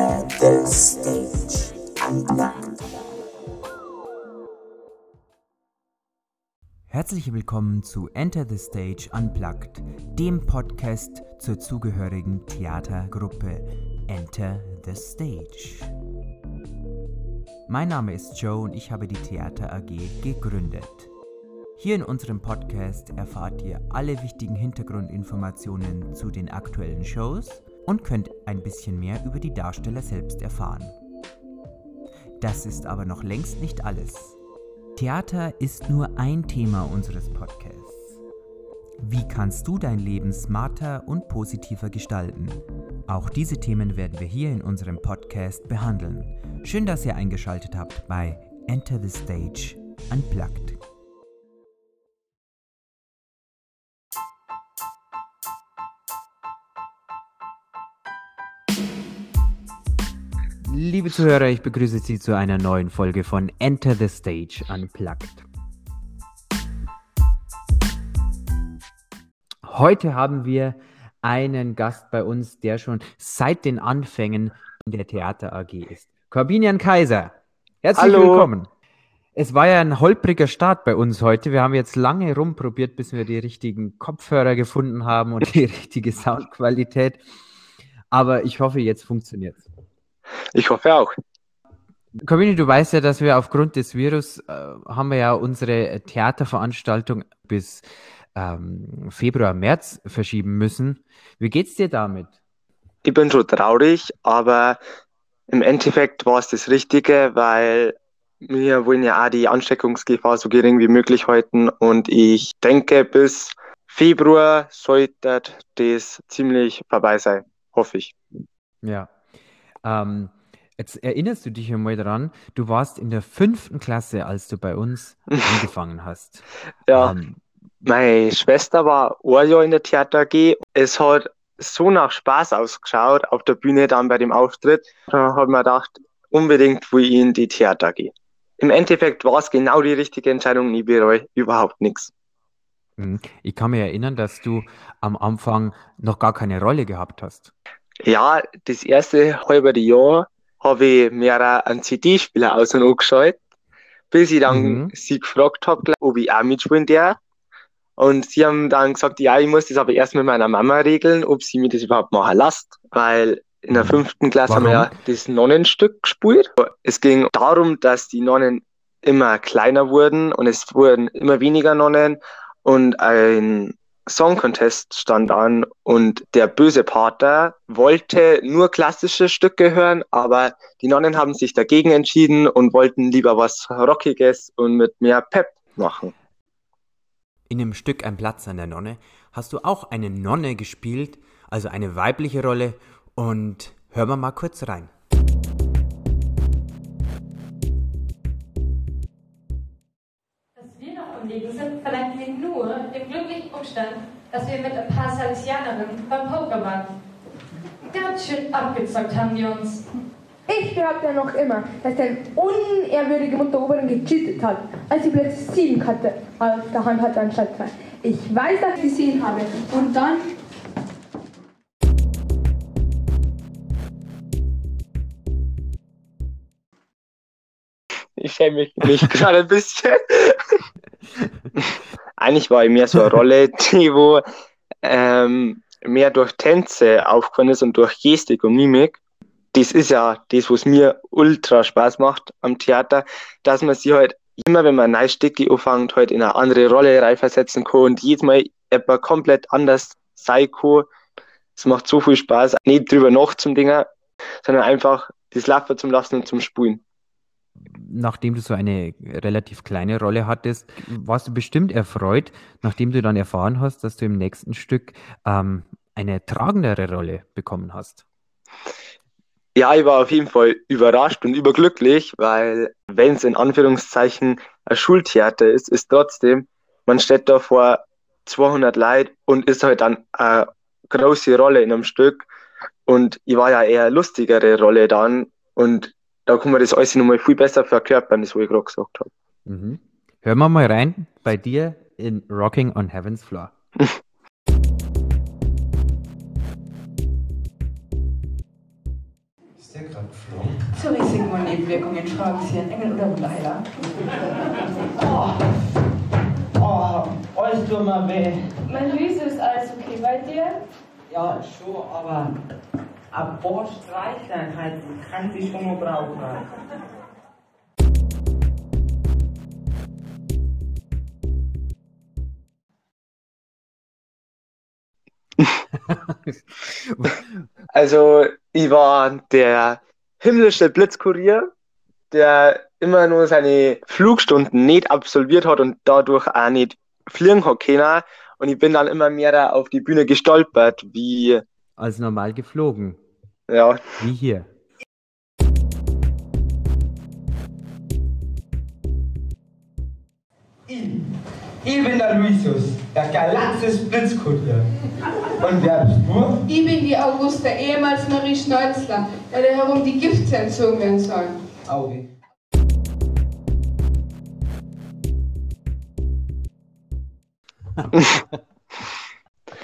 The Stage Unplugged. Herzlich willkommen zu Enter the Stage Unplugged, dem Podcast zur zugehörigen Theatergruppe Enter the Stage. Mein Name ist Joe und ich habe die Theater AG gegründet. Hier in unserem Podcast erfahrt ihr alle wichtigen Hintergrundinformationen zu den aktuellen Shows und könnt ein bisschen mehr über die Darsteller selbst erfahren. Das ist aber noch längst nicht alles. Theater ist nur ein Thema unseres Podcasts. Wie kannst du dein Leben smarter und positiver gestalten? Auch diese Themen werden wir hier in unserem Podcast behandeln. Schön, dass ihr eingeschaltet habt bei Enter the Stage Unplugged. Liebe Zuhörer, ich begrüße Sie zu einer neuen Folge von Enter the Stage Unplugged. Heute haben wir einen Gast bei uns, der schon seit den Anfängen in der Theater AG ist. Corbinian Kaiser, herzlich Hallo. willkommen. Es war ja ein holpriger Start bei uns heute. Wir haben jetzt lange rumprobiert, bis wir die richtigen Kopfhörer gefunden haben und die richtige Soundqualität. Aber ich hoffe, jetzt funktioniert es. Ich hoffe auch. Corbini, du weißt ja, dass wir aufgrund des Virus äh, haben wir ja unsere Theaterveranstaltung bis ähm, Februar, März verschieben müssen. Wie geht's dir damit? Ich bin schon traurig, aber im Endeffekt war es das Richtige, weil wir wollen ja auch die Ansteckungsgefahr so gering wie möglich halten und ich denke, bis Februar sollte das ziemlich vorbei sein, hoffe ich. Ja. Ähm, jetzt erinnerst du dich einmal dran, du warst in der fünften Klasse, als du bei uns angefangen hast. Ja, Ähm, meine Schwester war ein Jahr in der Theater AG. Es hat so nach Spaß ausgeschaut auf der Bühne dann bei dem Auftritt. Da hat man gedacht, unbedingt will ich in die Theater AG. Im Endeffekt war es genau die richtige Entscheidung, ich bereue überhaupt nichts. mhm. ich kann mich erinnern, dass du am Anfang noch gar keine Rolle gehabt hast. Ja, das erste halbe Jahr habe ich mir einen CD-Spieler aus und angeschaut, bis ich dann Mhm. sie gefragt habe, ob ich auch mitspielen darf. Und sie haben dann gesagt, ja, ich muss das aber erst mit meiner Mama regeln, ob sie mir das überhaupt machen lässt, weil in der fünften Klasse haben wir ja Warum? das Nonnenstück gespielt. Es ging darum, dass die Nonnen immer kleiner wurden und es wurden immer weniger Nonnen und ein Song Contest stand an und der böse Pater wollte nur klassische Stücke hören, aber die Nonnen haben sich dagegen entschieden und wollten lieber was Rockiges und mit mehr Pep machen. In dem Stück Ein Platz an der Nonne hast du auch eine Nonne gespielt, also eine weibliche Rolle. Und hören wir mal kurz rein. Dass wir noch am Leben sind, verdanken wir nur dem glücklichen Umstand, dass wir mit ein paar Salesianerinnen beim Poker waren. Ganz schön abgezockt haben die uns. Ich behaupte ja noch immer, dass der unehrwürdige Mutteroberin gecheatet hat, als sie Plätze 7 hatte, auf der Hand hatte anstatt 2. Ich weiß, dass ich gesehen habe. Und dann Ich schäme mich, mich gerade ein bisschen. Eigentlich war ich mehr so eine Rolle, die wo ähm, mehr durch Tänze aufgefallen ist und durch Gestik und Mimik. Das ist ja das, was mir ultra Spaß macht am Theater, dass man sich halt immer, wenn man ein neues Stück anfängt, halt in eine andere Rolle reinversetzen kann und jedes Mal etwas komplett anders sein kann. Es macht so viel Spaß, nicht drüber nach zum Dinger, sondern einfach das Laufen zum Lassen und zum Spulen. Nachdem du so eine relativ kleine Rolle hattest, warst du bestimmt erfreut, nachdem du dann erfahren hast, dass du im nächsten Stück ähm, eine tragendere Rolle bekommen hast. Ja, ich war auf jeden Fall überrascht und überglücklich, weil wenn es in Anführungszeichen ein Schultheater ist, ist trotzdem, man steht da vor 200 Leuten und ist halt dann eine große Rolle in einem Stück und ich war ja eher lustigere Rolle dann und da kann man das alles nochmal viel besser verkörpern, das was ich gerade gesagt habe. Mhm. Hören wir mal rein bei dir in Rocking on Heaven's Floor. Ist der gerade Zur Risiken und Nebenwirkungen fragen Sie einen Engel oder Wunderheiler. Oh. Oh, alles tut mir weh. Mein Luise ist alles okay bei dir? Ja, schon, aber ein paar Streichleinheiten kann sie schon mal brauchen. Also, ich war der himmlische Blitzkurier, der immer nur seine Flugstunden nicht absolviert hat und dadurch auch nicht fliegen hat können. Und ich bin dann immer mehr auf die Bühne gestolpert, wie, Als normal geflogen. ja, Wie hier. Ich, ich bin der Luisus, der Galaxis Blitzkurier. Und wer bist du? Ich bin die Augusta, ehemals Marie Schneuzler, der herum die Gifte entzogen werden sollen. Auge.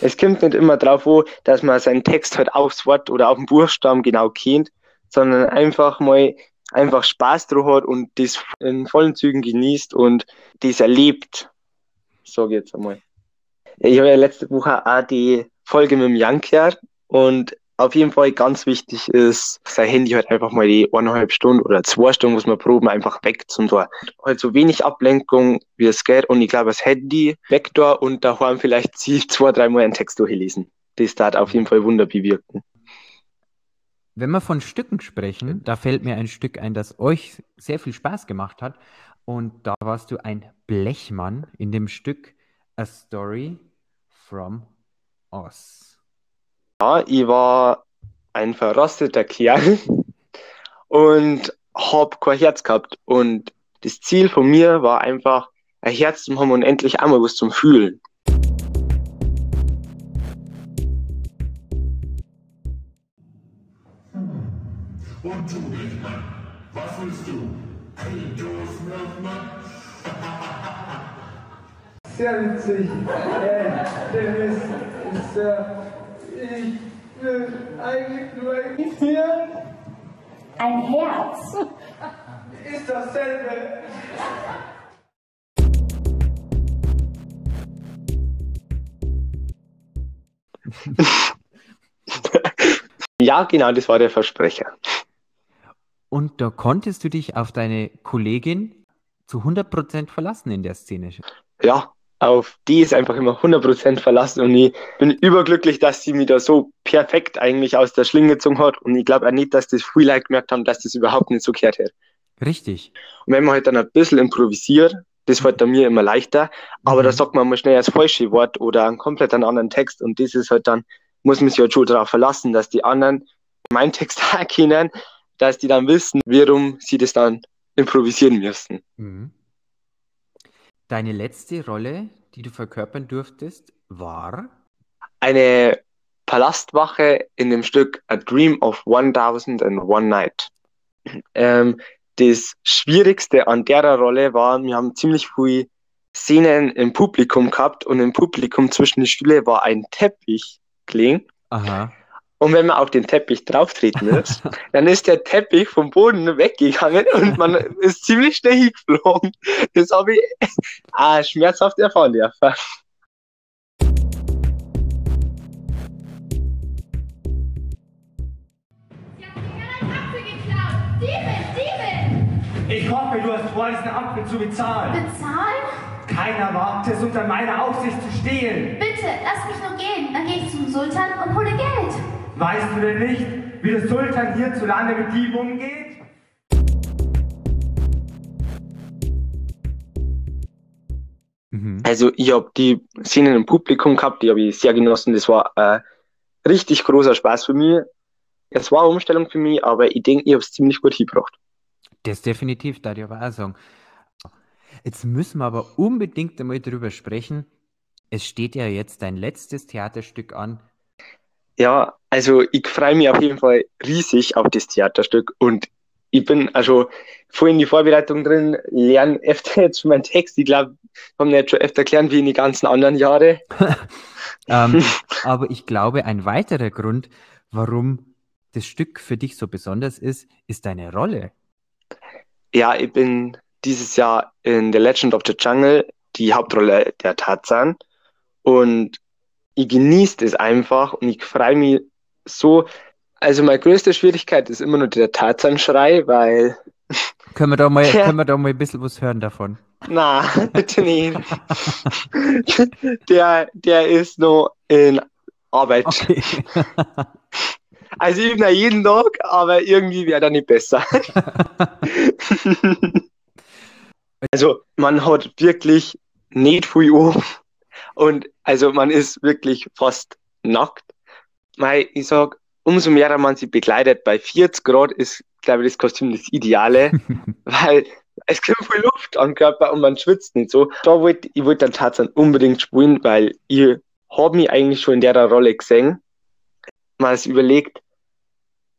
es kommt nicht immer drauf an, dass man seinen Text halt aufs Wort oder auf den Buchstaben genau kennt, sondern einfach mal einfach Spaß drauf hat und das in vollen Zügen genießt und das erlebt, sage jetzt einmal. Ich habe ja letzte Woche auch die Folge mit dem Jan gehört und auf jeden Fall ganz wichtig ist, sein Handy halt einfach mal die eineinhalb Stunden oder zwei Stunden, muss man proben, einfach weg zum Tor. Halt so wenig Ablenkung, wie es geht und ich glaube, das Handy weg da und daheim vielleicht sie zwei, dreimal einen Text durchlesen. Das darf auf jeden Fall Wunder bewirken. Wenn wir von Stücken sprechen, da fällt mir ein Stück ein, das euch sehr viel Spaß gemacht hat. Und da warst du ein Blechmann in dem Stück A Story from Oz. Ja, ich war ein verrosteter Kerl und hab kein Herz gehabt. Und das Ziel von mir war einfach, ein Herz zu haben und endlich einmal was zum Fühlen. Und du, was willst du? Pintos Milchmann? Sehr witzig. Äh, Dennis, ist, äh, will eigentlich nur hier. Ein Herz. Ist dasselbe. Ja, genau, das war der Versprecher. Und da konntest du dich auf deine Kollegin zu 100% verlassen in der Szene. Ja, auf die ist einfach immer 100% verlassen und ich bin überglücklich, dass sie mich da so perfekt eigentlich aus der Schlinge gezogen hat und ich glaube auch nicht, dass das viele gemerkt haben, dass das überhaupt nicht so gehört hätte. Richtig. Und wenn man halt dann ein bisschen improvisiert, das fällt dann mir immer leichter, aber da sagt man mal schnell das falsche Wort oder einen komplett anderen Text und das ist halt dann, muss man sich halt schon darauf verlassen, dass die anderen meinen Text auch kennen, dass die dann wissen, warum sie das dann improvisieren müssen. Mhm. Deine letzte Rolle, die du verkörpern durftest, war? Eine Palastwache in dem Stück A Dream of 1001 Night. Ähm, das Schwierigste an der Rolle war, wir haben ziemlich viele Szenen im Publikum gehabt und im Publikum zwischen den Stühle war ein Teppich gelegen. Aha. Und wenn man auf den Teppich drauftreten ist, dann ist der Teppich vom Boden weggegangen und man ist ziemlich schnell hingeflogen. Das habe ich ah, schmerzhaft erfahren dürfen. Ich hoffe, du hast vor, diesen Apfel zu bezahlen. Bezahlen? Keiner wagt es, unter meiner Aufsicht zu stehlen. Bitte, lass mich nur gehen. Dann gehe ich zum Sultan und hole Geld. Weißt du denn nicht, wie der Sultan hierzulande mit Dieben umgeht? Mhm. Also ich habe die Szenen im Publikum gehabt, die habe ich sehr genossen. Das war ein richtig großer Spaß für mich. Es war eine Umstellung für mich, aber ich denke, ich habe es ziemlich gut hingebracht. Das definitiv, da ich aber auch sagen. Jetzt müssen wir aber unbedingt einmal drüber sprechen. Es steht ja jetzt dein letztes Theaterstück an. Ja, also ich freue mich auf jeden Fall riesig auf das Theaterstück und ich bin also voll in die Vorbereitung drin, lerne öfter jetzt schon meinen Text. Ich glaube, haben nicht schon öfter gelernt wie in die ganzen anderen Jahre. ähm, aber ich glaube, ein weiterer Grund, warum das Stück für dich so besonders ist, ist deine Rolle. Ja, ich bin dieses Jahr in The Legend of the Jungle die Hauptrolle der Tarzan und ich genieße es einfach und ich freue mich so. Also meine größte Schwierigkeit ist immer nur der Tarzan-Schrei, weil Können wir da mal, Ja. können wir da mal ein bisschen was hören davon? Na, bitte nicht. der, der ist noch in Arbeit. Okay. Also ich übe jeden Tag, aber irgendwie wäre er nicht besser. also man hat wirklich nicht viel an und also man ist wirklich fast nackt. Mei, ich sag, umso mehr man sich bekleidet, bei 40 Grad ist, glaube ich, das Kostüm das Ideale, weil es kommt viel Luft am Körper und man schwitzt nicht so. Da wollte ich wollte dann Tarzan unbedingt spielen, weil ich habe mich eigentlich schon in der Rolle gesehen. Mal es überlegt,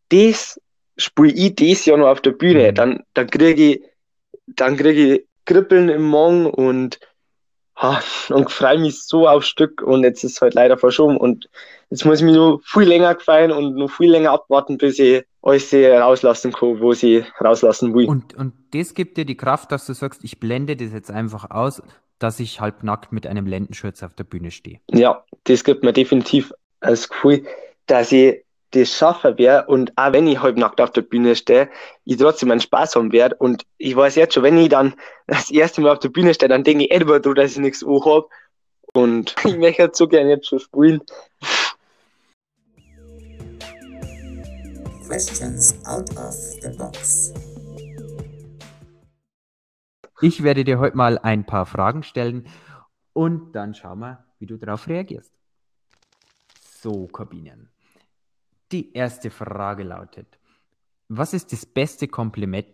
das spiele ich das Jahr noch auf der Bühne, dann, dann kriege ich, dann kriege ich Kribbeln im Magen und, ha, und freue mich so aufs Stück und jetzt ist es halt leider verschoben und jetzt muss ich mich nur viel länger gefallen und noch viel länger abwarten, bis ich euch sie rauslassen kann, wo sie rauslassen will. Und, und das gibt dir die Kraft, dass du sagst, ich blende das jetzt einfach aus, dass ich halbnackt mit einem Lendenschurz auf der Bühne stehe. Ja, das gibt mir definitiv das Gefühl, dass ich das schaffen werde und auch wenn ich halbnackt auf der Bühne stehe, ich trotzdem einen Spaß haben werde und ich weiß jetzt schon, wenn ich dann das erste Mal auf der Bühne stehe, dann denke ich etwa drüber, dass ich nichts habe und ich möchte jetzt so gerne jetzt schon spielen. Questions out of the box. Ich werde dir heute mal ein paar Fragen stellen und dann schauen wir, wie du darauf reagierst. So, Kabinen. Die erste Frage lautet: Was ist das beste Kompliment,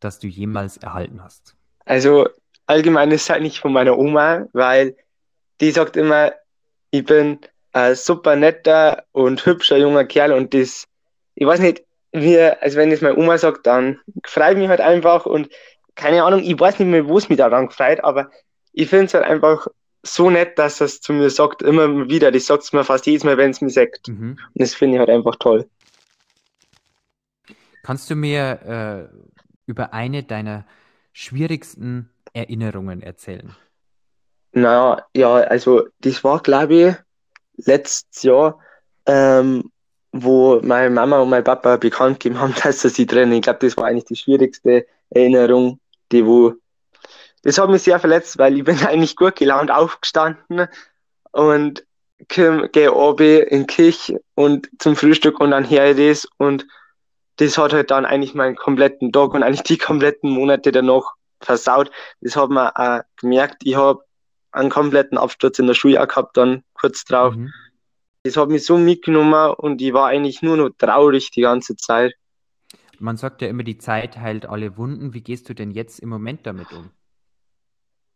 das du jemals erhalten hast? Also allgemein ist es eigentlich von meiner Oma, weil die sagt immer, ich bin ein super netter und hübscher junger Kerl und das, ich weiß nicht, wie, also wenn das meine Oma sagt, dann freue ich mich halt einfach und keine Ahnung, ich weiß nicht mehr, wo es mich daran gefreut, aber ich finde es halt einfach so nett, dass es zu mir sagt, immer wieder, das sagt es mir fast jedes Mal, wenn es mir sagt. Mhm. Und das finde ich halt einfach toll. Kannst du mir äh, über eine deiner schwierigsten Erinnerungen erzählen? Naja, ja, also das war, glaube ich, letztes Jahr, ähm, wo meine Mama und mein Papa bekannt gegeben haben, dass sie trennen. Ich glaube, das war eigentlich die schwierigste Erinnerung, die wo. Das hat mich sehr verletzt, weil ich bin eigentlich gut gelaunt aufgestanden und gehe oben in Küche und zum Frühstück und dann her das und das hat halt dann eigentlich meinen kompletten Tag und eigentlich die kompletten Monate danach versaut. Das hat man auch gemerkt. Ich habe einen kompletten Absturz in der Schule auch gehabt, dann kurz drauf. Mhm. Das hat mich so mitgenommen und ich war eigentlich nur noch traurig die ganze Zeit. Man sagt ja immer, die Zeit heilt alle Wunden. Wie gehst du denn jetzt im Moment damit um?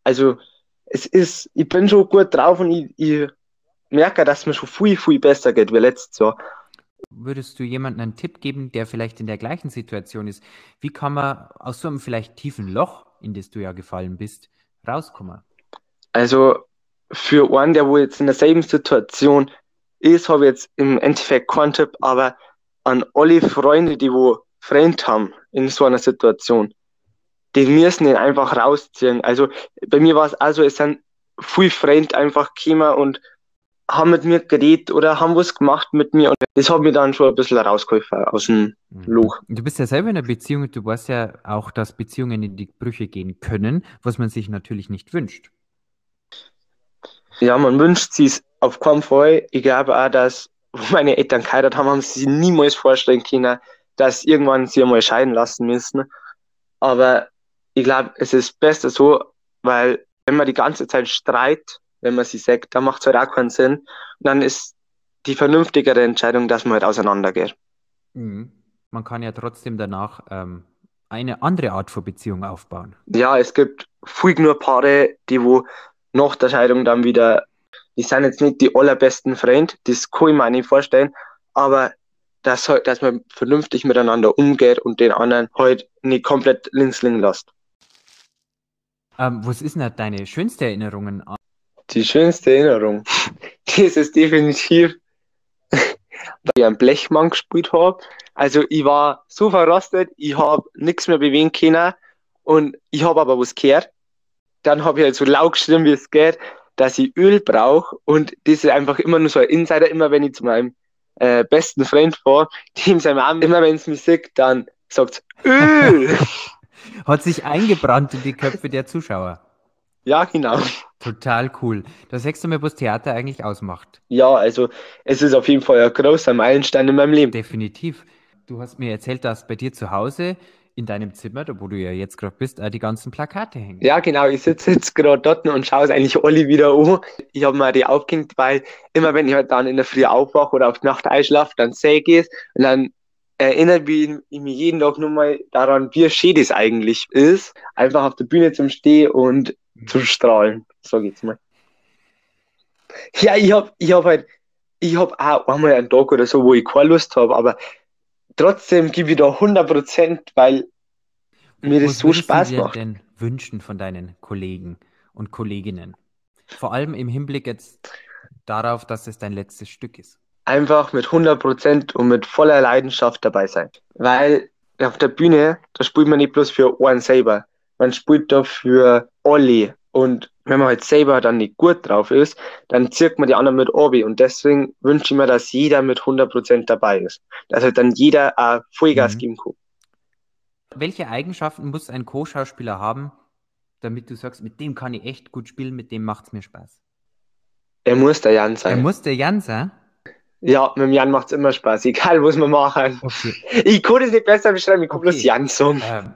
Also, es ist, ich bin schon gut drauf und ich, ich merke, dass mir schon viel, viel besser geht wie letztes Jahr. Würdest du jemandem einen Tipp geben, der vielleicht in der gleichen Situation ist? Wie kann man aus so einem vielleicht tiefen Loch, in das du ja gefallen bist, rauskommen? Also, für einen, der wo jetzt in derselben Situation ist, habe ich jetzt im Endeffekt keinen Tipp, aber an alle Freunde, die wo Freund haben in so einer Situation, die müssen ihn einfach rausziehen. Also bei mir war es also, es sind viel Freunde einfach gekommen und haben mit mir geredet oder haben was gemacht mit mir und das hat mir dann schon ein bisschen rausgeholfen aus dem Loch. Du bist ja selber in einer Beziehung und du weißt ja auch, dass Beziehungen in die Brüche gehen können, was man sich natürlich nicht wünscht. Ja, man wünscht sich auf keinen Fall. Ich glaube auch, dass meine Eltern geheiratet haben, haben sie sich niemals vorstellen können, dass irgendwann sie einmal scheiden lassen müssen. Aber ich glaube, es ist besser so, weil wenn man die ganze Zeit streitet, wenn man sie sagt, dann macht es halt auch keinen Sinn. Und dann ist die vernünftigere Entscheidung, dass man halt auseinandergeht. Mhm. Man kann ja trotzdem danach ähm, eine andere Art von Beziehung aufbauen. Ja, es gibt viel nur Paare, die wo nach der Scheidung dann wieder, die sind jetzt nicht die allerbesten Freunde, das kann ich mir nicht vorstellen, aber dass, halt, dass man vernünftig miteinander umgeht und den anderen halt nicht komplett links liegen lässt. Ähm, was ist denn deine schönste Erinnerung an? Die schönste Erinnerung, das ist definitiv weil ich einen Blechmann gespielt habe. Also ich war so verrostet, ich habe nichts mehr bewegen können und ich habe aber was gehört. Dann habe ich halt so laut geschrieben, wie es geht, dass ich Öl brauche und das ist einfach immer nur so ein Insider, immer wenn ich zu meinem äh, besten Freund fahre, dem sein Arm, immer wenn es mich sieht, dann sagt Öl. Hat sich eingebrannt in die Köpfe der Zuschauer. Ja, genau. Total cool. Da sagst du mir, was Theater eigentlich ausmacht. Ja, also es ist auf jeden Fall ein großer Meilenstein in meinem Leben. Definitiv. Du hast mir erzählt, dass bei dir zu Hause in deinem Zimmer, da wo du ja jetzt gerade bist, auch die ganzen Plakate hängen. Ja, genau. Ich sitze jetzt gerade dort und schaue es eigentlich alle wieder an. Ich habe mir die aufgehängt, weil immer wenn ich halt dann in der Früh aufwache oder auf die Nacht einschlafe, dann sehe ich es und dann erinnert mich jeden Tag nur mal daran, wie schön das eigentlich ist, einfach auf der Bühne zum Stehen und zu strahlen, sag ich jetzt mal. Ja, ich hab, ich hab halt, ich hab auch einmal einen Tag oder so, wo ich keine Lust habe, aber trotzdem gebe ich da 100%, weil mir das Was so Spaß macht. denn wünschen von deinen Kollegen und Kolleginnen? Vor allem im Hinblick jetzt darauf, dass es dein letztes Stück ist. Einfach mit 100% und mit voller Leidenschaft dabei sein. Weil auf der Bühne, da spielt man nicht bloß für einen selber. Man spielt da für alle. Und wenn man halt selber dann nicht gut drauf ist, dann zirkt man die anderen mit obi. Und deswegen wünsche ich mir, dass jeder mit 100% dabei ist. Dass halt dann jeder auch Vollgas Mhm. geben kann. Welche Eigenschaften muss ein Co-Schauspieler haben, damit du sagst, mit dem kann ich echt gut spielen, mit dem macht es mir Spaß? Er muss der Jan Er sein. muss der Jan sein? Ja, mit dem Jan macht's immer Spaß, egal was wir machen. Okay. Ich kann das nicht besser beschreiben, ich kann Okay. bloß Jan sagen. Ähm,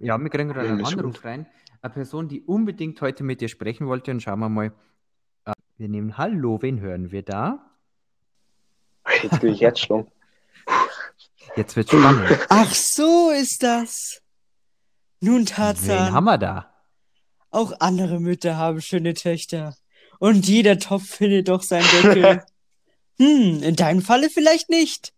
ja, wir kriegen gerade Ja, einen ist gut. Anruf rein. Eine Person, die unbedingt heute mit dir sprechen wollte. Und schauen wir mal. Äh, Wir nehmen Hallo, wen hören wir da? Jetzt krieg ich Herzschlag. Jetzt wird spannend. Ach so ist das. Nun, Wen Tarzan, haben wir da? auch andere Mütter haben schöne Töchter. Und jeder Topf findet doch seinen Deckel. hm, in deinem Falle vielleicht nicht.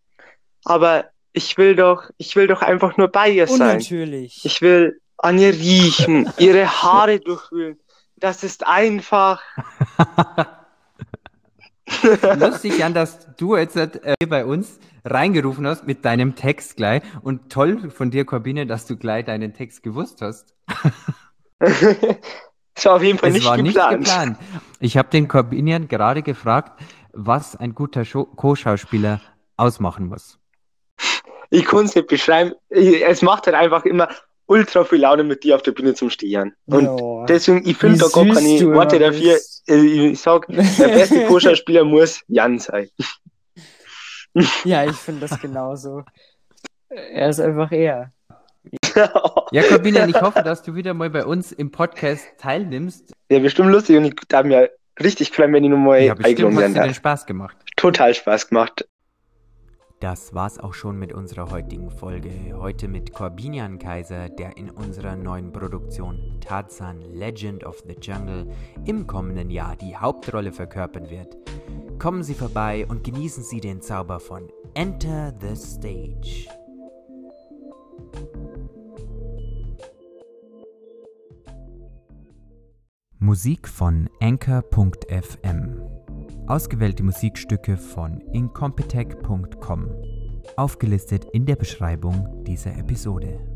Aber ich will doch, ich will doch einfach nur bei ihr sein. natürlich. Ich will an ihr riechen, ihre Haare durchwühlen. Das ist einfach. Lustig, Jan, dass du jetzt äh, hier bei uns reingerufen hast mit deinem Text gleich. Und toll von dir, Corbine, dass du gleich deinen Text gewusst hast. Das war auf jeden Fall Es nicht war geplant. nicht geplant. Ich habe den Corbinian gerade gefragt, was ein guter Co-Schauspieler ausmachen muss. Ich kann es nicht beschreiben. Es macht halt einfach immer ultra viel Laune, mit dir auf der Bühne zum Stehen. Und Ja. deswegen, ich finde da gar keine Worte dafür. bist. Äh, Ich sag, der beste Co-Schauspieler muss Jan sein. Ja, ich finde das genauso. Er ist einfach er. Ja, Corbinian, ich hoffe, dass du wieder mal bei uns im Podcast teilnimmst. Ja, bestimmt lustig und ich darf mir richtig freuen, wenn ich nochmal Ja, bestimmt eingeladen hat werden dir. Spaß gemacht. Total Spaß gemacht. Das war's auch schon mit unserer heutigen Folge. Heute mit Corbinian Kaiser, der in unserer neuen Produktion Tarzan Legend of the Jungle im kommenden Jahr die Hauptrolle verkörpern wird. Kommen Sie vorbei und genießen Sie den Zauber von Enter the Stage. Musik von Anchor.fm. Ausgewählte Musikstücke von incompetech.com. Aufgelistet in der Beschreibung dieser Episode.